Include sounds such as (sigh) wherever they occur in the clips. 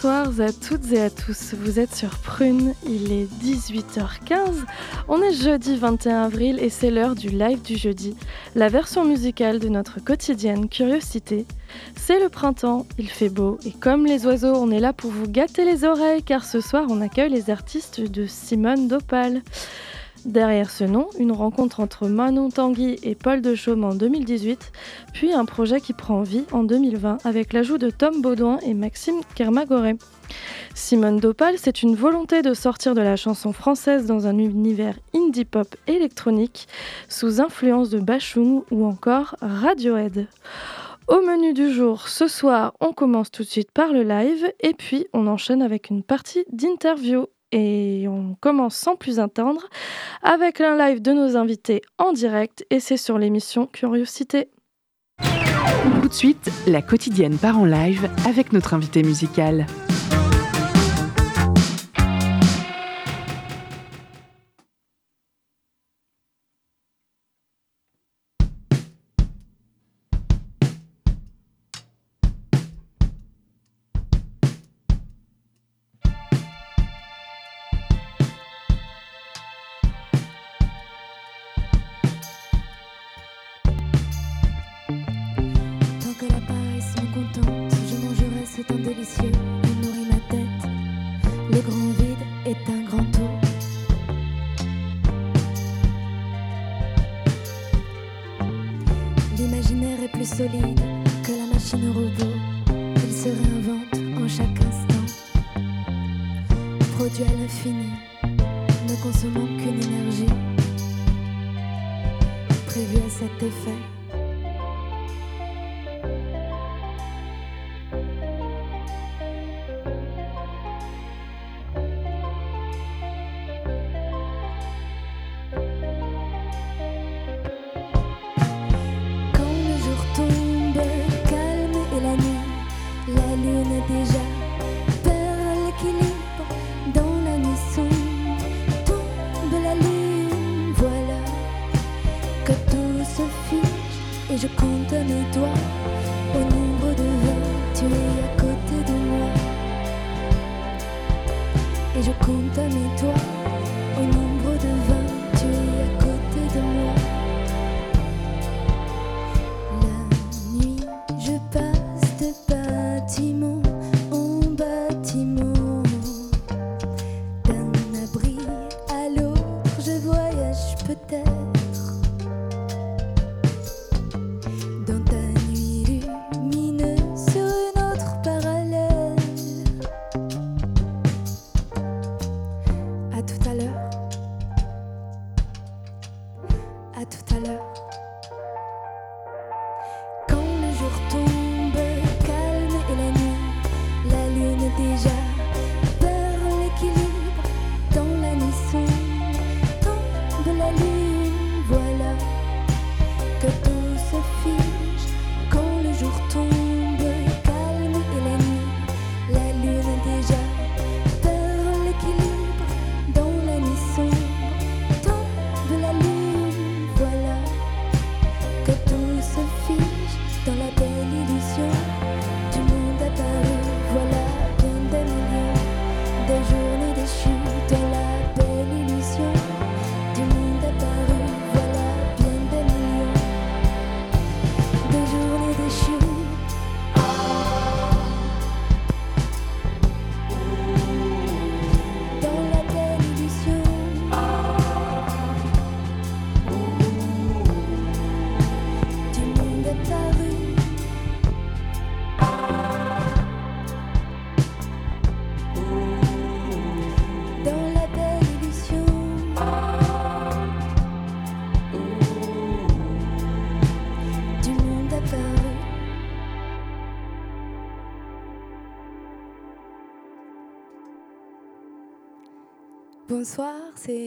Bonsoir à toutes et à tous, vous êtes sur Prune, il est 18h15, on est jeudi 21 avril et c'est l'heure du live du jeudi, la version musicale de notre quotidienne Curiosité. C'est le printemps, il fait beau et comme les oiseaux, on est là pour vous gâter les oreilles car ce soir on accueille les artistes de Simone Dopal. Derrière ce nom, une rencontre entre Manon Tanguy et Paul de Chaume en 2018, puis un projet qui prend vie en 2020 avec l'ajout de Tom Baudouin et Maxime Kermagoré. Simone Dopal, c'est une volonté de sortir de la chanson française dans un univers indie pop électronique sous influence de Bachung ou encore Radiohead. Au menu du jour, ce soir, on commence tout de suite par le live et puis on enchaîne avec une partie d'interview. Et on commence sans plus attendre avec un live de nos invités en direct et c'est sur l'émission Curiosité. Tout de suite, la quotidienne part en live avec notre invité musical.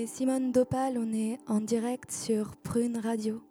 Simone Dopal, on est en direct sur Prune Radio.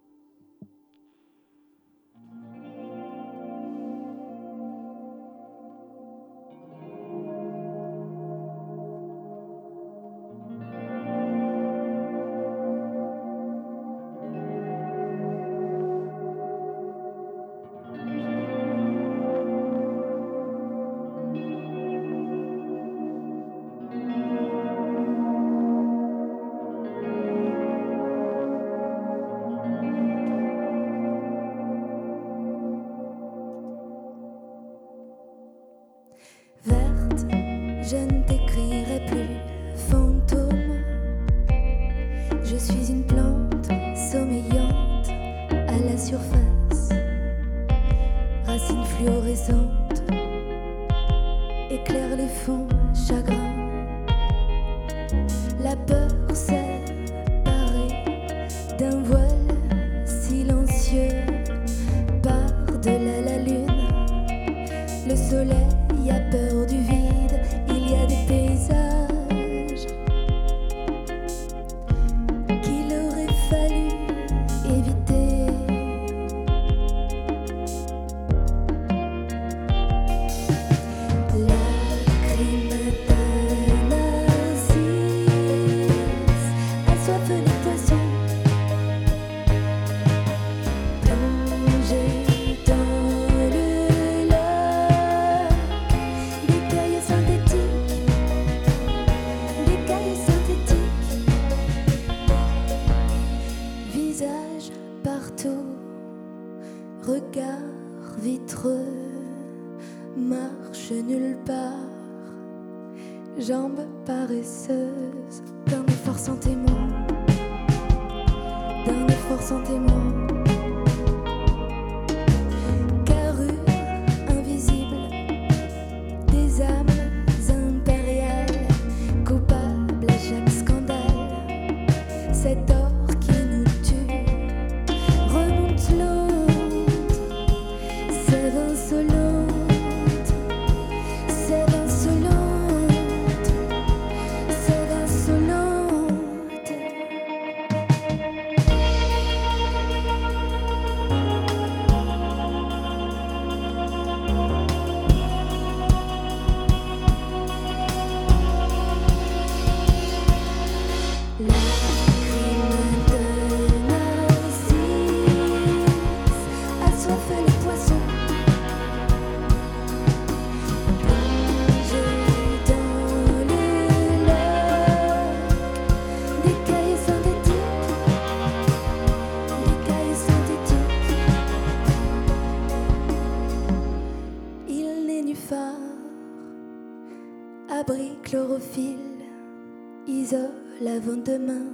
Demain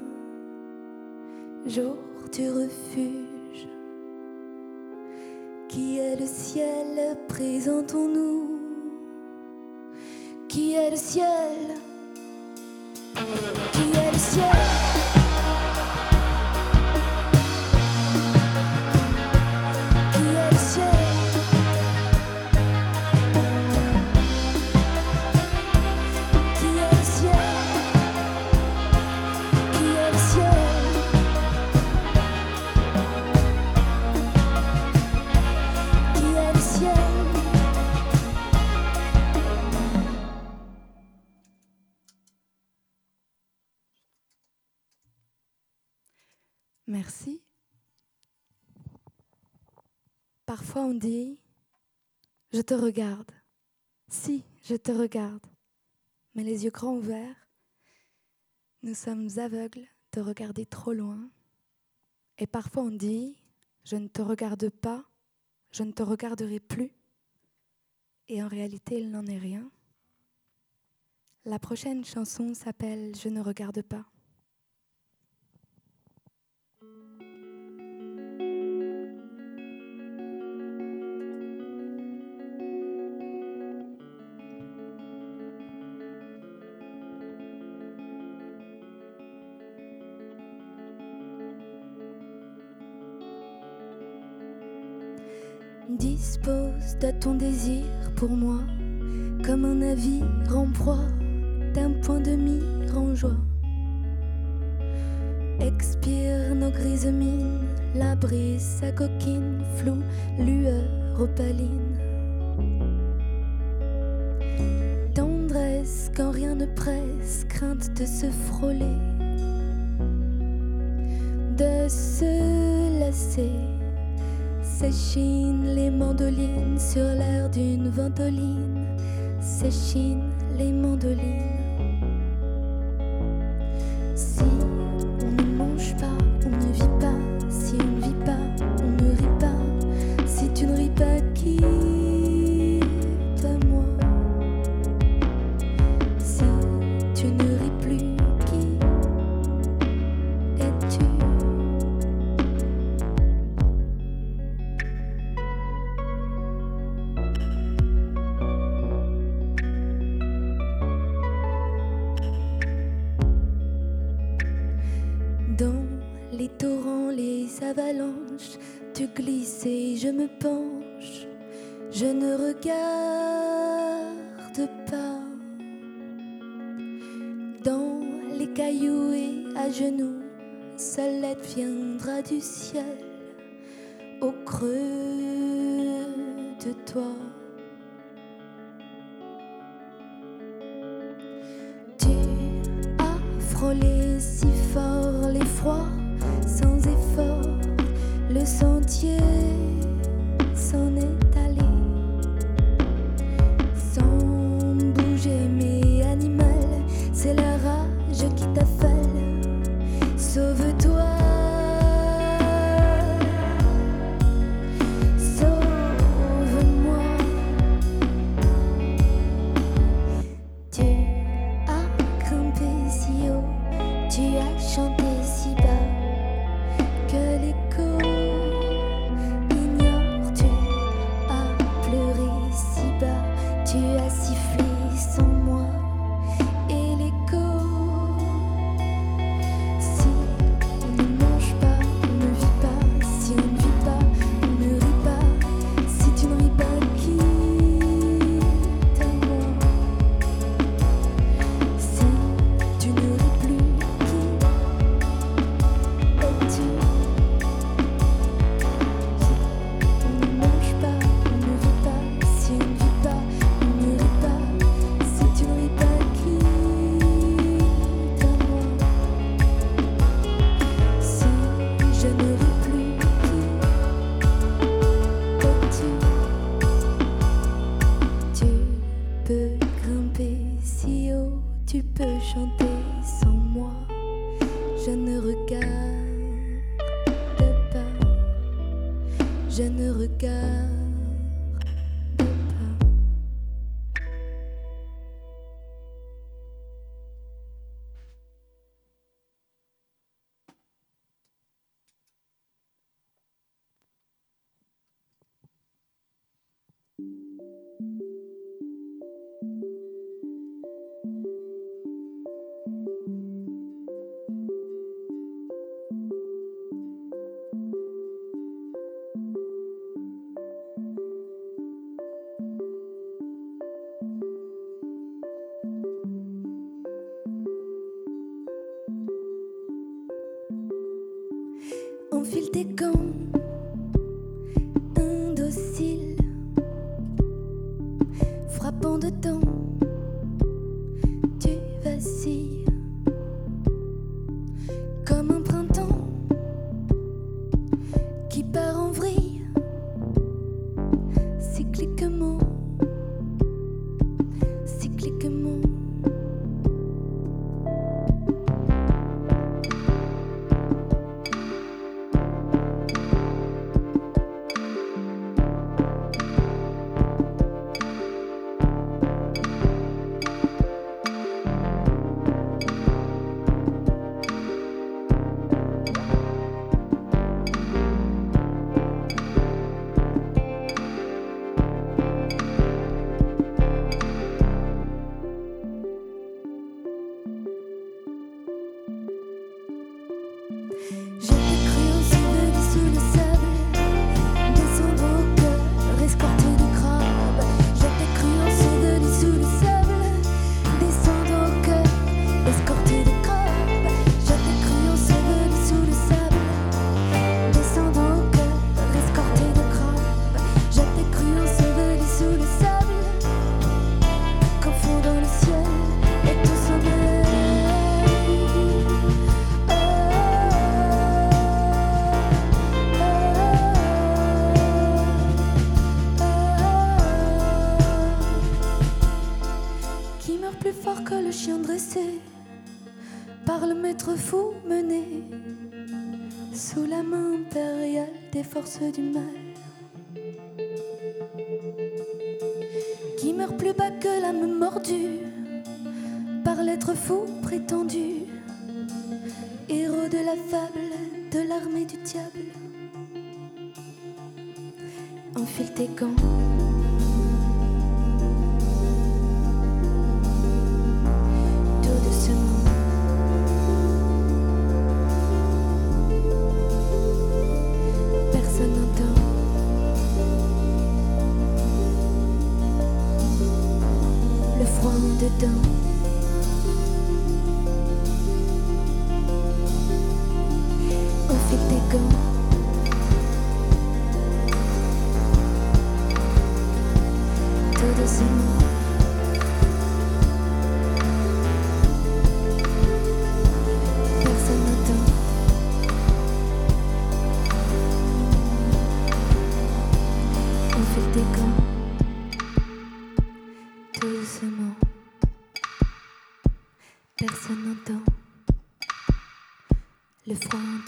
jour du refuge. Qui est le ciel, présentons-nous. Qui est le ciel? Qui est le ciel? Merci. Parfois on dit, je te regarde. Si, je te regarde. Mais les yeux grands ouverts, nous sommes aveugles de regarder trop loin. Et parfois on dit, je ne te regarde pas, je ne te regarderai plus. Et en réalité, il n'en est rien. La prochaine chanson s'appelle Je ne regarde pas. De ton désir pour moi, comme un navire en proie, d'un point de mire en joie. expire nos grises mines, la brise, sa coquine, flou, lueur opaline. Tendresse quand rien ne presse, crainte de se frôler, de se lasser. S'échinent les mandolines sur l'air d'une ventoline, s'échinent les mandolines. Du ciel Te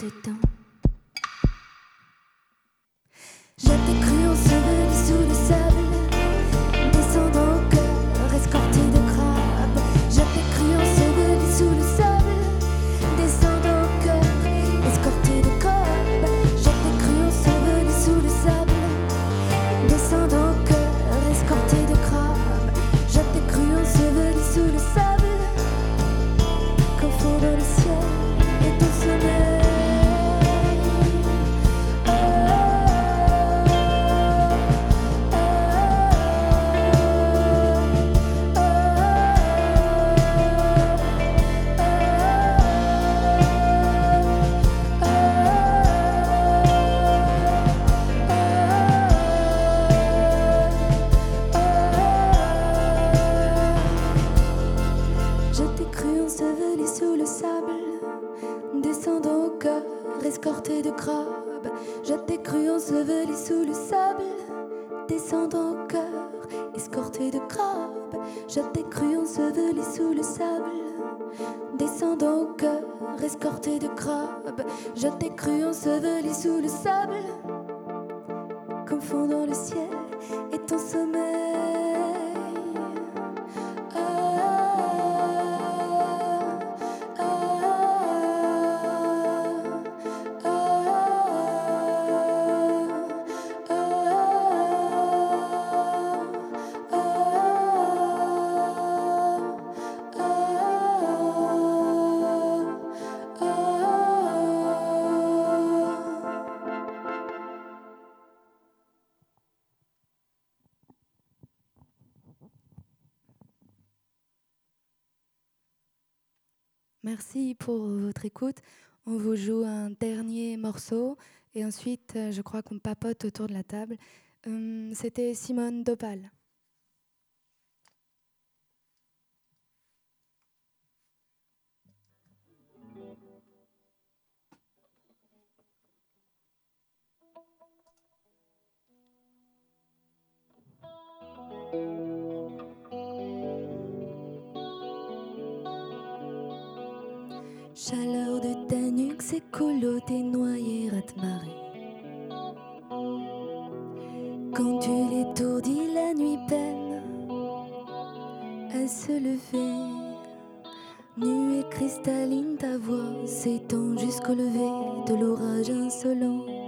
então de crabe. Je t'ai cru enseveli sous le sable, descendant au cœur, escorté de crabes. Je t'ai cru enseveli sous le sable, descendant au cœur, escorté de crabes. Je t'ai cru enseveli sous le sable, confondant le ciel et ton sommeil. Merci pour votre écoute. On vous joue un dernier morceau et ensuite, euh, je crois qu'on papote autour de la table. Hum, c'était Simone Dopal. Chaleur de ta nuque, c'est colo, t'es noyé, marée. Quand tu l'étourdis, la nuit peine à se lever. Nuée cristalline, ta voix s'étend jusqu'au lever de l'orage insolent.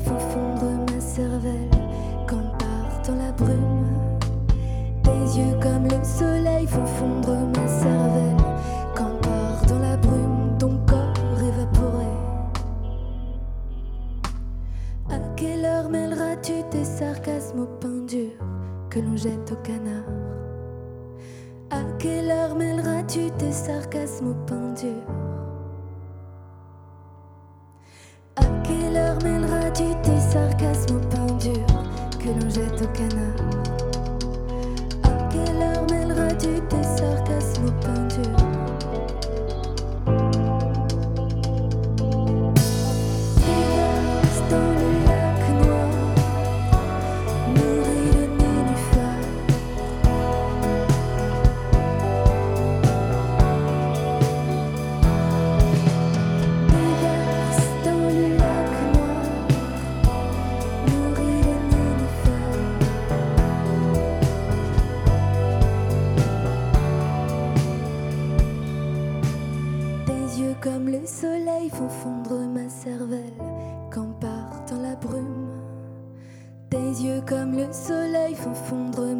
Soleil fondre ma cervelle quand part dans la brume. Tes yeux comme le soleil font fondre ma cervelle quand part dans la brume ton corps évaporé. À quelle heure mêleras-tu tes sarcasmes au pain dur que l'on jette au canard? À quelle heure mêleras-tu tes sarcasmes au pain fondre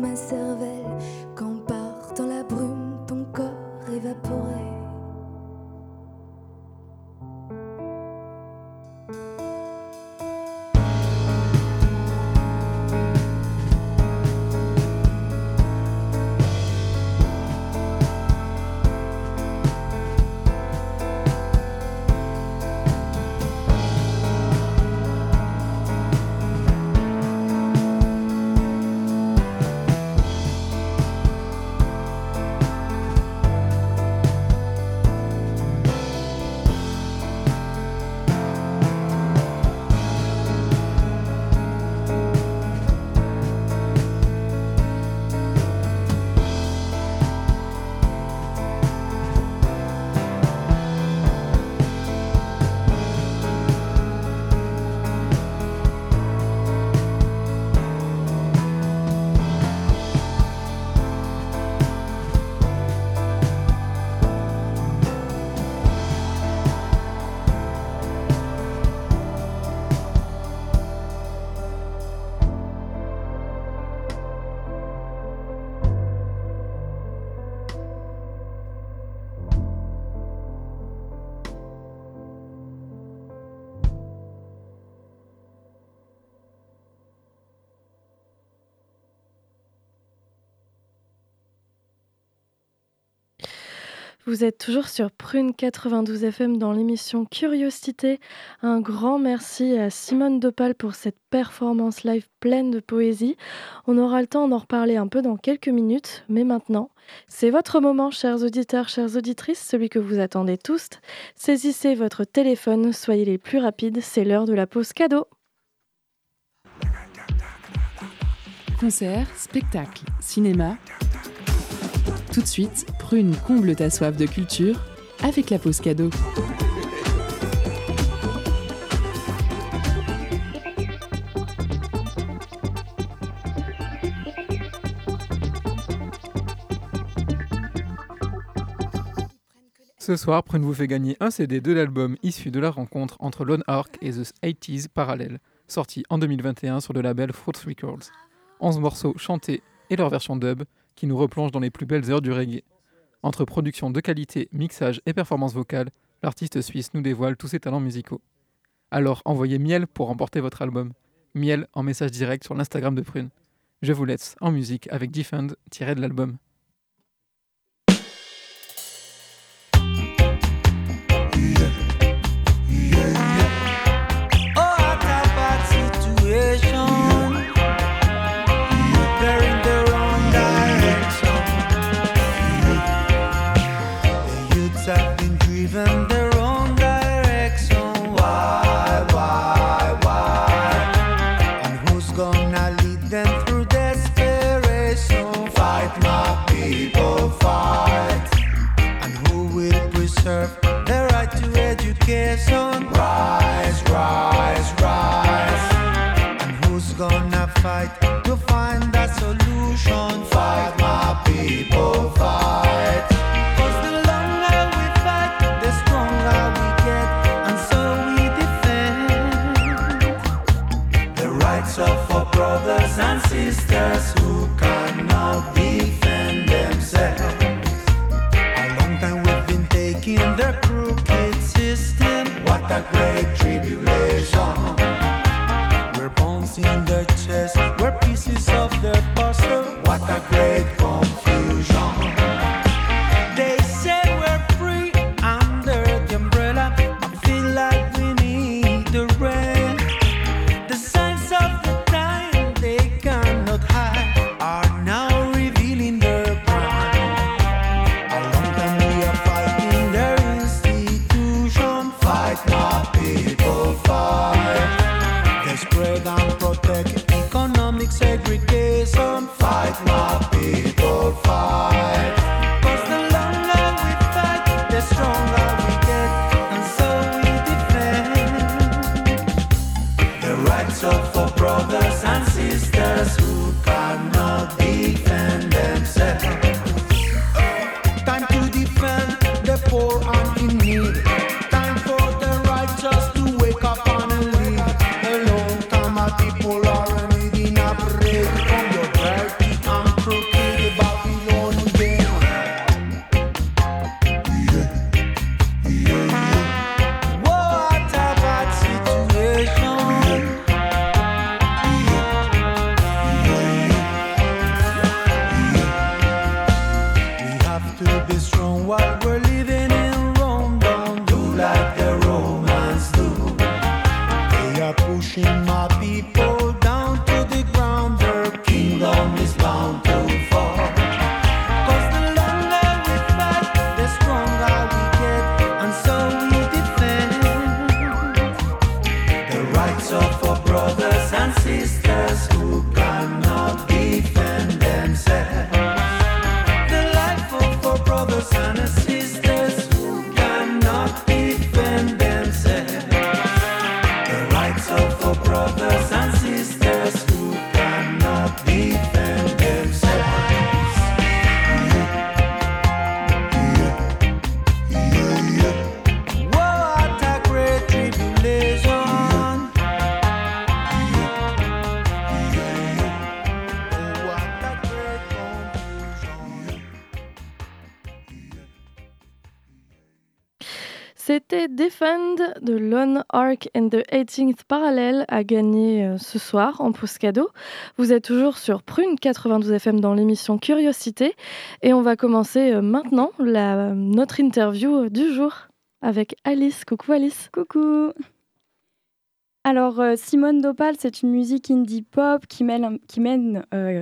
Vous êtes toujours sur Prune 92 FM dans l'émission Curiosité. Un grand merci à Simone Dopal pour cette performance live pleine de poésie. On aura le temps d'en reparler un peu dans quelques minutes, mais maintenant, c'est votre moment, chers auditeurs, chères auditrices, celui que vous attendez tous. Saisissez votre téléphone, soyez les plus rapides, c'est l'heure de la pause cadeau. Concert, spectacle, cinéma. Tout de suite, Prune comble ta soif de culture avec la pause cadeau. Ce soir, Prune vous fait gagner un CD de l'album issu de la rencontre entre Lone Ark et The 80s Parallel, sorti en 2021 sur le label Fruits Records. 11 morceaux chantés et leur version dub qui nous replonge dans les plus belles heures du reggae. Entre production de qualité, mixage et performance vocale, l'artiste suisse nous dévoile tous ses talents musicaux. Alors envoyez miel pour remporter votre album. Miel en message direct sur l'Instagram de Prune. Je vous laisse en musique avec Defend tiré de l'album. Fight to find a solution? Fight, my people, fight. 'Cause the longer we fight, the stronger we get, and so we defend. The rights of our brothers and sisters who cannot defend themselves. A long time we've been taking the crooked system. What a great i feel like we need the rain. Defend de Lone Arc and the 18th Parallel à gagner euh, ce soir en pause cadeau. Vous êtes toujours sur Prune 92 FM dans l'émission Curiosité et on va commencer euh, maintenant notre interview du jour avec Alice. Coucou Alice. Coucou Alors, euh, Simone Dopal, c'est une musique indie pop qui mêle, qui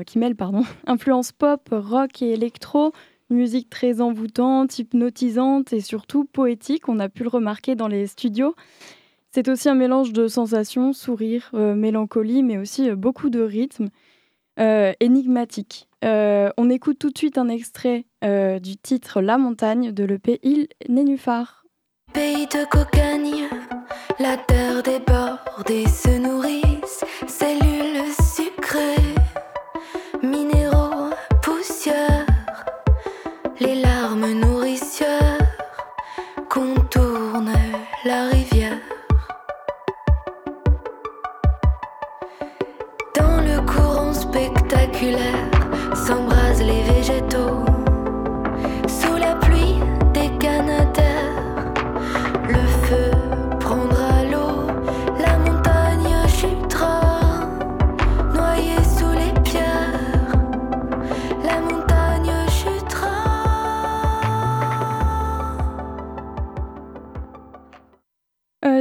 qui mêle pardon, (laughs) influence pop, rock et électro, musique très envoûtante, hypnotisante et surtout poétique, on a pu le remarquer dans les studios. C'est aussi un mélange de sensations, sourires, euh, mélancolie, mais aussi euh, beaucoup de rythme euh, énigmatique. Euh, on écoute tout de suite un extrait du titre La montagne de l'EP Il Nénuphar. Pays de cocagne, la terre déborde et se nourrissent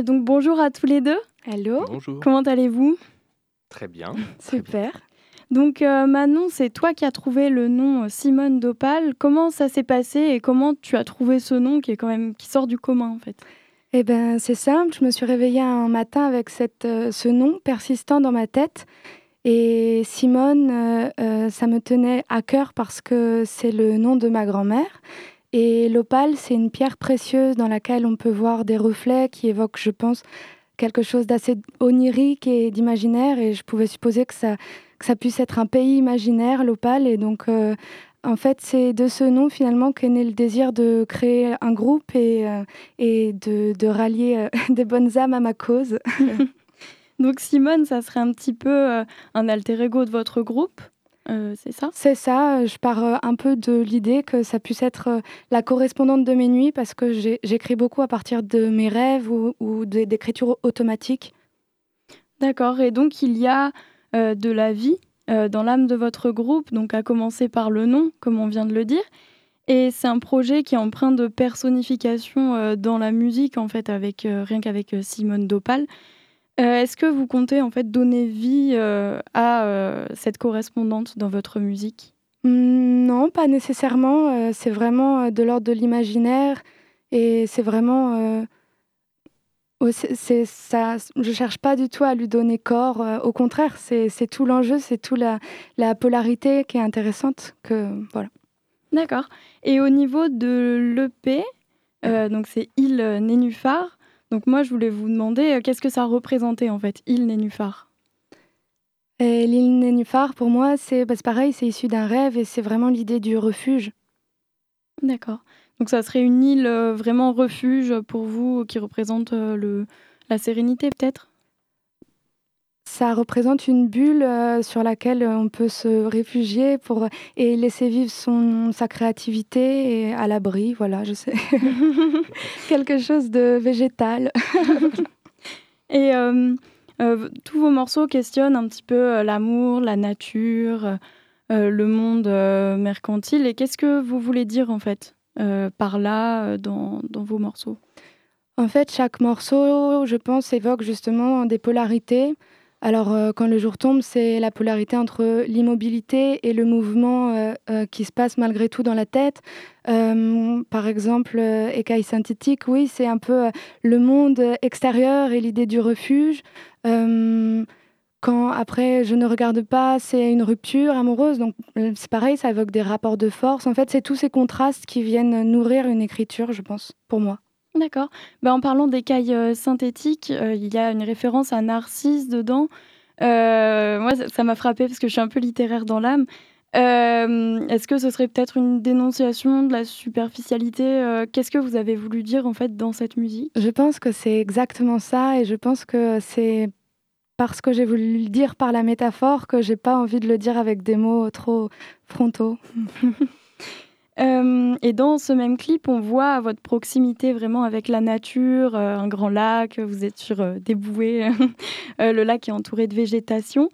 donc bonjour à tous les deux. Allô? Bonjour. Comment allez-vous? Très bien. (laughs) Super. Donc euh, Manon, c'est toi qui as trouvé le nom euh, Simone Dopal. Comment ça s'est passé et comment tu as trouvé ce nom qui est quand même qui sort du commun en fait? Eh ben, c'est simple. Je me suis réveillée un matin avec cette, euh, ce nom persistant dans ma tête. Et Simone, euh, euh, ça me tenait à cœur parce que c'est le nom de ma grand-mère. Et l'opale, c'est une pierre précieuse dans laquelle on peut voir des reflets qui évoquent, je pense, quelque chose d'assez onirique et d'imaginaire. Et je pouvais supposer que ça, que ça puisse être un pays imaginaire, l'opale. Et donc, euh, en fait, c'est de ce nom finalement qu'est né le désir de créer un groupe et, euh, de rallier euh, (laughs) des bonnes âmes à ma cause. (laughs) Donc Simone, ça serait un petit peu un alter ego de votre groupe c'est ça? C'est ça. Je pars un peu de l'idée que ça puisse être la correspondante de mes nuits parce que j'écris beaucoup à partir de mes rêves ou, ou d'écriture automatique. D'accord. Et donc, il y a de la vie dans l'âme de votre groupe, donc à commencer par le nom, comme on vient de le dire. Et c'est un projet qui est empreint de personnification euh, dans la musique, en fait, avec, euh, rien qu'avec euh, Simone Dopal. Est-ce que vous comptez en fait donner vie à cette correspondante dans votre musique? Mmh, Non, pas nécessairement. c'est vraiment de l'ordre de l'imaginaire et c'est vraiment. c'est, ça, je cherche pas du tout à lui donner corps. au contraire, c'est, tout l'enjeu, c'est tout la, la polarité qui est intéressante. Que voilà. D'accord. Et au niveau de l'EP, euh, donc c'est île Nénuphar. Donc moi, je voulais vous demander euh, qu'est-ce que ça représentait en fait, île Nénuphar? L'île Nénuphar, pour moi, c'est bah, pareil, c'est issu d'un rêve et c'est vraiment l'idée du refuge. D'accord. Donc ça serait une île euh, vraiment refuge pour vous qui représente le, la sérénité peut-être? Ça représente une bulle euh, sur laquelle on peut se réfugier pour et laisser vivre son sa créativité et à l'abri, voilà, je sais. (laughs) Quelque chose de végétal. (laughs) et euh, euh, tous vos morceaux questionnent un petit peu l'amour, la nature, le monde mercantile. Et qu'est-ce que vous voulez dire en fait par là dans, dans vos morceaux? En fait, chaque morceau, je pense, évoque justement des polarités. Alors, euh, quand le jour tombe, c'est la polarité entre l'immobilité et le mouvement euh, euh, qui se passe malgré tout dans la tête. par exemple, écaille synthétique, oui, c'est un peu le monde extérieur et l'idée du refuge. quand après, je ne regarde pas, c'est une rupture amoureuse. Donc, c'est pareil, ça évoque des rapports de force. En fait, c'est tous ces contrastes qui viennent nourrir une écriture, je pense, pour moi. D'accord. Ben, en parlant d'écailles euh, synthétiques, euh, il y a une référence à Narcisse dedans. Euh, moi, ça m'a frappé parce que je suis un peu littéraire dans l'âme. Est-ce que ce serait peut-être une dénonciation de la superficialité Qu'est-ce que vous avez voulu dire en fait dans cette musique? Je pense que c'est exactement ça et je pense que c'est parce que j'ai voulu le dire par la métaphore que j'ai pas envie de le dire avec des mots trop frontaux. (laughs) Euh, et dans ce même clip, on voit votre proximité vraiment avec la nature, euh, un grand lac, vous êtes sur euh, des bouées, (laughs) le lac est entouré de végétation.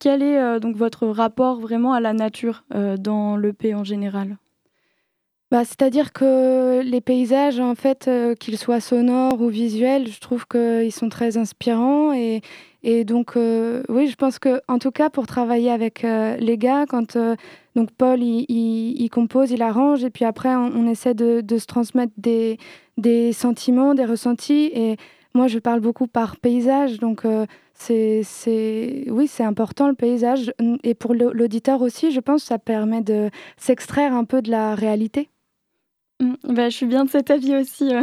quel est donc votre rapport vraiment à la nature dans l'EP en général? Bah, C'est-à-dire que les paysages, en fait, qu'ils soient sonores ou visuels, je trouve qu'ils sont très inspirants et, et donc, oui, je pense que, en tout cas, pour travailler avec les gars, quand donc Paul, il, compose, il arrange, et puis après, on, essaie de, se transmettre des, sentiments, des ressentis. Et moi, je parle beaucoup par paysage, donc euh, c'est, oui, c'est important le paysage. Et pour l'auditeur aussi, je pense ça permet de s'extraire un peu de la réalité. Mmh, bah, je suis bien de cet avis aussi. Euh.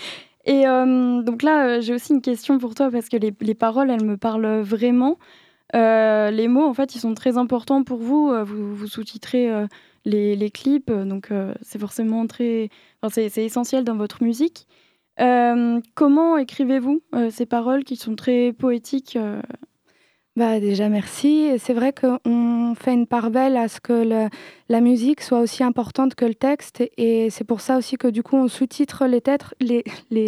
(laughs) et euh, donc là, j'ai aussi une question pour toi, parce que les paroles, elles me parlent vraiment. Euh, les mots, en fait, ils sont très importants pour vous. Euh, vous, sous-titrez euh, les, clips, donc c'est forcément très. c'est essentiel dans votre musique. comment écrivez-vous ces paroles qui sont très poétiques bah déjà merci. C'est vrai qu'on fait une part belle à ce que la musique soit aussi importante que le texte et c'est pour ça aussi que du coup on sous-titre les,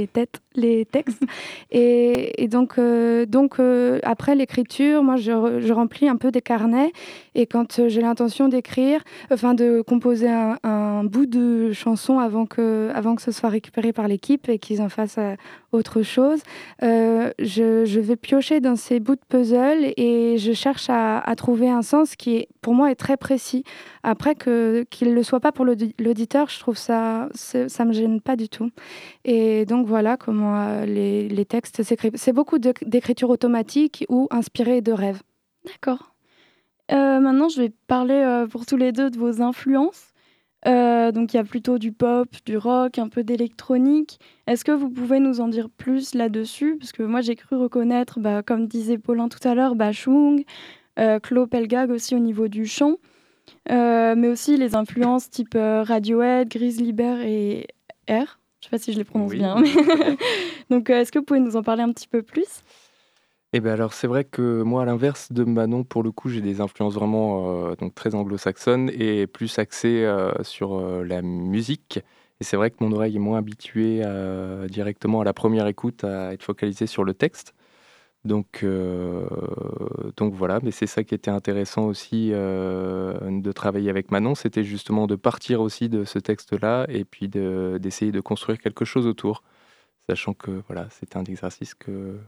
têtes, les textes. Et, donc, euh, donc euh, après l'écriture, moi je, remplis un peu des carnets et quand euh, j'ai l'intention d'écrire, enfin de composer un, bout de chanson avant que, avant que ce soit récupéré par l'équipe et qu'ils en fassent autre chose, je, vais piocher dans ces bouts de puzzle et je cherche à, trouver un sens qui pour moi est très précis. Après qu'il ne le soit pas pour l'auditeur, je trouve ça ça me gêne pas du tout. Et donc voilà comment euh, les, les textes. C'est beaucoup d'écriture automatique ou inspirée de rêves. D'accord. Euh, maintenant, je vais parler euh, pour tous les deux de vos influences. donc il y a plutôt du pop, du rock, un peu d'électronique. Est-ce que vous pouvez nous en dire plus là-dessus? Parce que moi j'ai cru reconnaître, bah, comme disait Paulin tout à l'heure, Bachung, Claude Pelgag aussi au niveau du chant. Euh, mais aussi les influences type euh, Radiohead, Grizzly Bear et R. Je sais pas si je les prononce bien. (laughs) Donc, euh, est-ce que vous pouvez nous en parler un petit peu plus? Eh ben alors c'est vrai que moi à l'inverse de Manon pour le coup j'ai des influences vraiment euh, donc très anglo-saxonnes et plus axées euh, sur euh, la musique. Et c'est vrai que mon oreille est moins habituée directement à la première écoute à être focalisée sur le texte donc euh, donc voilà mais c'est ça qui était intéressant aussi euh, de travailler avec Manon c'était justement de partir aussi de ce texte là et puis de- d'essayer de construire quelque chose autour sachant que voilà c'était un exercice que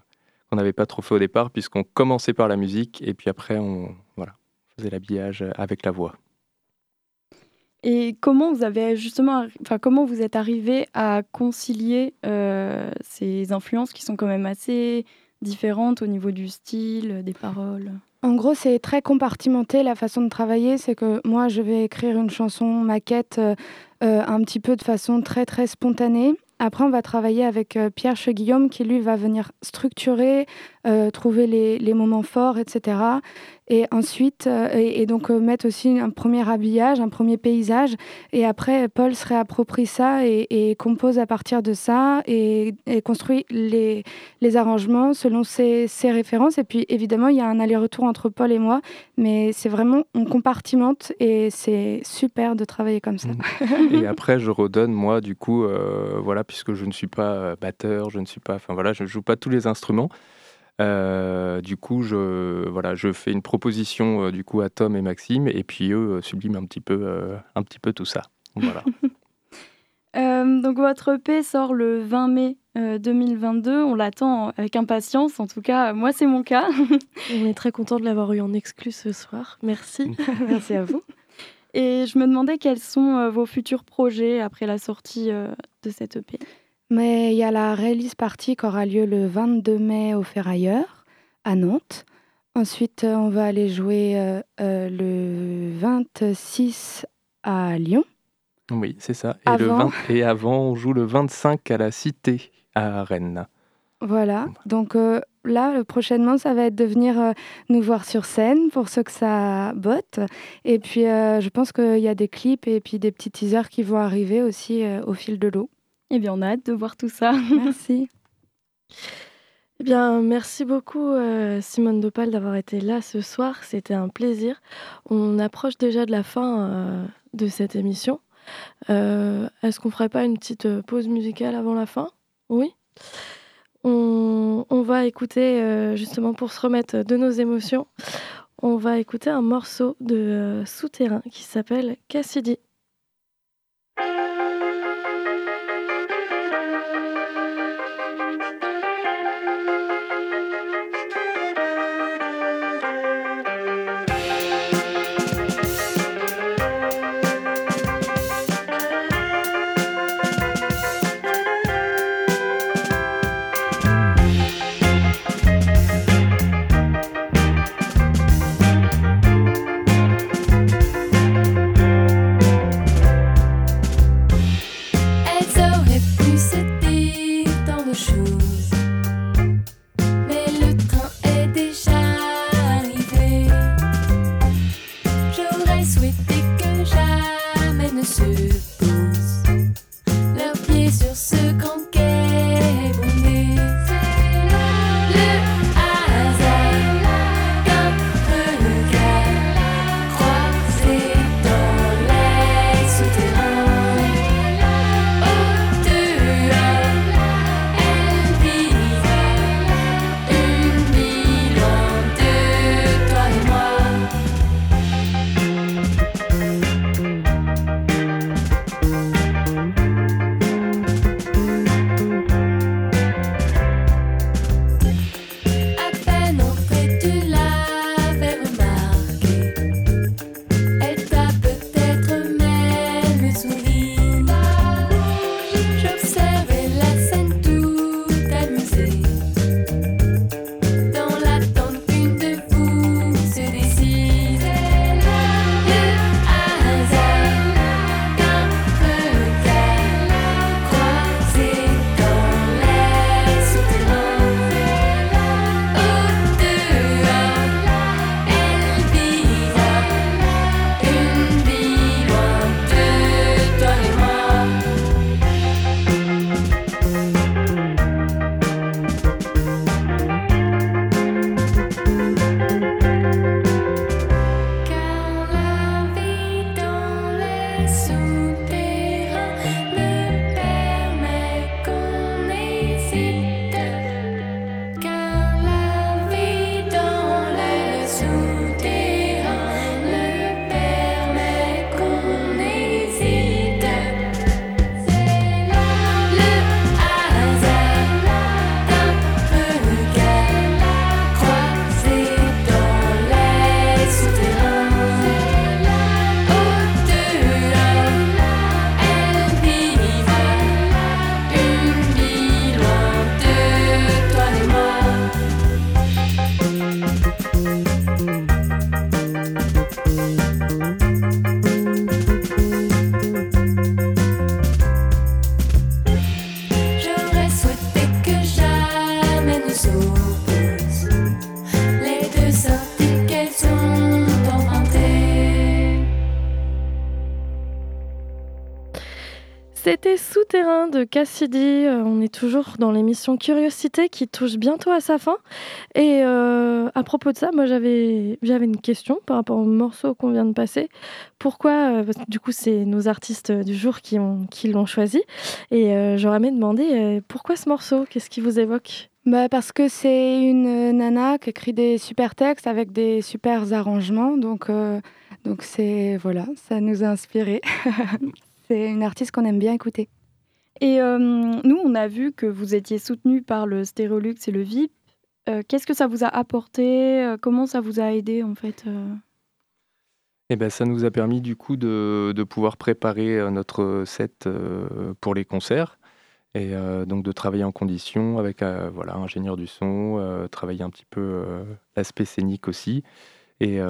qu'on n'avait pas trop fait au départ, puisqu'on commençait par la musique et puis après on voilà, faisait l'habillage avec la voix. Et comment vous avez justement, enfin comment vous êtes arrivé à concilier euh, ces influences qui sont quand même assez différentes au niveau du style, des paroles? En gros, c'est très compartimenté la façon de travailler. C'est que moi, je vais écrire une chanson maquette euh, euh, un petit peu de façon très très spontanée. Après, on va travailler avec euh, Pierre Cheguillaume qui, lui, va venir structurer, trouver les moments forts, etc. Et ensuite, euh, et, donc euh, mettre aussi un premier habillage, un premier paysage. Et après, Paul se réapproprie ça et, compose à partir de ça et, construit les, les arrangements selon ses, ses références. Et puis, évidemment, il y a un aller-retour entre Paul et moi, mais c'est vraiment, on compartimente et c'est super de travailler comme ça. Et après, je redonne moi, du coup, euh, voilà, puisque je ne suis pas batteur, je ne suis pas, enfin voilà, je joue pas tous les instruments. Euh, du coup, je voilà, je fais une proposition euh, du coup à Tom et Maxime, et puis eux euh, subliment un petit peu, euh, un petit peu tout ça. Voilà. (laughs) Euh, donc votre EP sort le 20 mai euh, 2022. On l'attend avec impatience. En tout cas, moi c'est mon cas. (laughs) On est très content de l'avoir eu en exclu ce soir. Merci. (laughs) Merci à vous. Et je me demandais quels sont euh, vos futurs projets après la sortie euh, de cette EP. Mais il y a la release party qui aura lieu le 22 mai au Ferrailleur, à Nantes. Ensuite, euh, on va aller jouer euh, euh, le 26 à Lyon. Oui, c'est ça. Et, le Avant. 20 et avant, on joue le 25 à la Cité à Rennes. Voilà. Donc euh, là, prochainement, ça va être de venir euh, nous voir sur scène pour ceux que ça botte. Et puis, euh, je pense qu'il y a des clips et puis des petits teasers qui vont arriver aussi au fil de l'eau. Eh bien, on a hâte de voir tout ça. (laughs) Merci. Eh bien, merci beaucoup euh, Simone Dopal d'avoir été là ce soir. C'était un plaisir. On approche déjà de la fin euh, de cette émission. Euh, Est-ce qu'on ferait pas une petite pause musicale avant la fin? Oui. On, on va écouter, justement pour se remettre de nos émotions, on va écouter un morceau de Souterrain qui s'appelle. Cassidy De Cassidy. Euh, on est toujours dans l'émission Curiosité qui touche bientôt à sa fin. Et euh, à propos de ça, moi j'avais une question par rapport au morceau qu'on vient de passer. Pourquoi euh, Du coup, c'est nos artistes du jour qui l'ont qui choisi. Et j'aurais aimé demander pourquoi ce morceau? Qu'est-ce qui vous évoque? Bah parce que c'est une nana qui écrit des super textes avec des super arrangements. Donc, donc c'est voilà, ça nous a inspiré. (laughs) C'est une artiste qu'on aime bien écouter. Et euh, nous, on a vu que vous étiez soutenu par le Stérolux et le VIP. Euh, qu'est-ce que ça vous a apporté? Euh, Comment ça vous a aidé en fait eh ben, ça nous a permis du coup de, de pouvoir préparer notre set pour les concerts et donc de travailler en condition avec voilà ingénieur du son, travailler un petit peu l'aspect scénique aussi et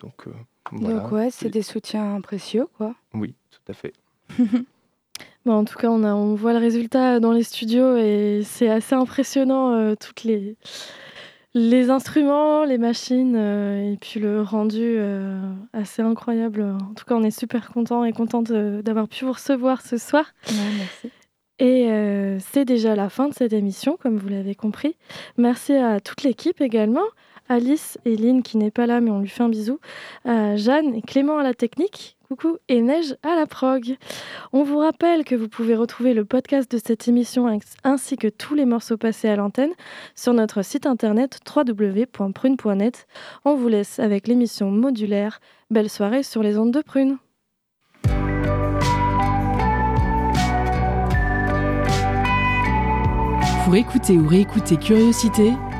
donc donc ouais, c'est des soutiens précieux, quoi. Oui, tout à fait. (laughs) bon, en tout cas, on, a, on voit le résultat dans les studios et c'est assez impressionnant, euh, toutes les, les instruments, les machines euh, et puis le rendu euh, assez incroyable. En tout cas, on est super content et contente d'avoir pu vous recevoir ce soir. merci. Et c'est déjà la fin de cette émission, comme vous l'avez compris. Merci à toute l'équipe également. Alice et Lynn qui n'est pas là mais on lui fait un bisou, Jeanne et Clément à la technique, coucou, et Neige à la prog. On vous rappelle que vous pouvez retrouver le podcast de cette émission ainsi que tous les morceaux passés à l'antenne sur notre site internet www.prune.net. On vous laisse avec l'émission modulaire. Belle soirée sur les ondes de Prune. Pour écouter ou réécouter Curiosité,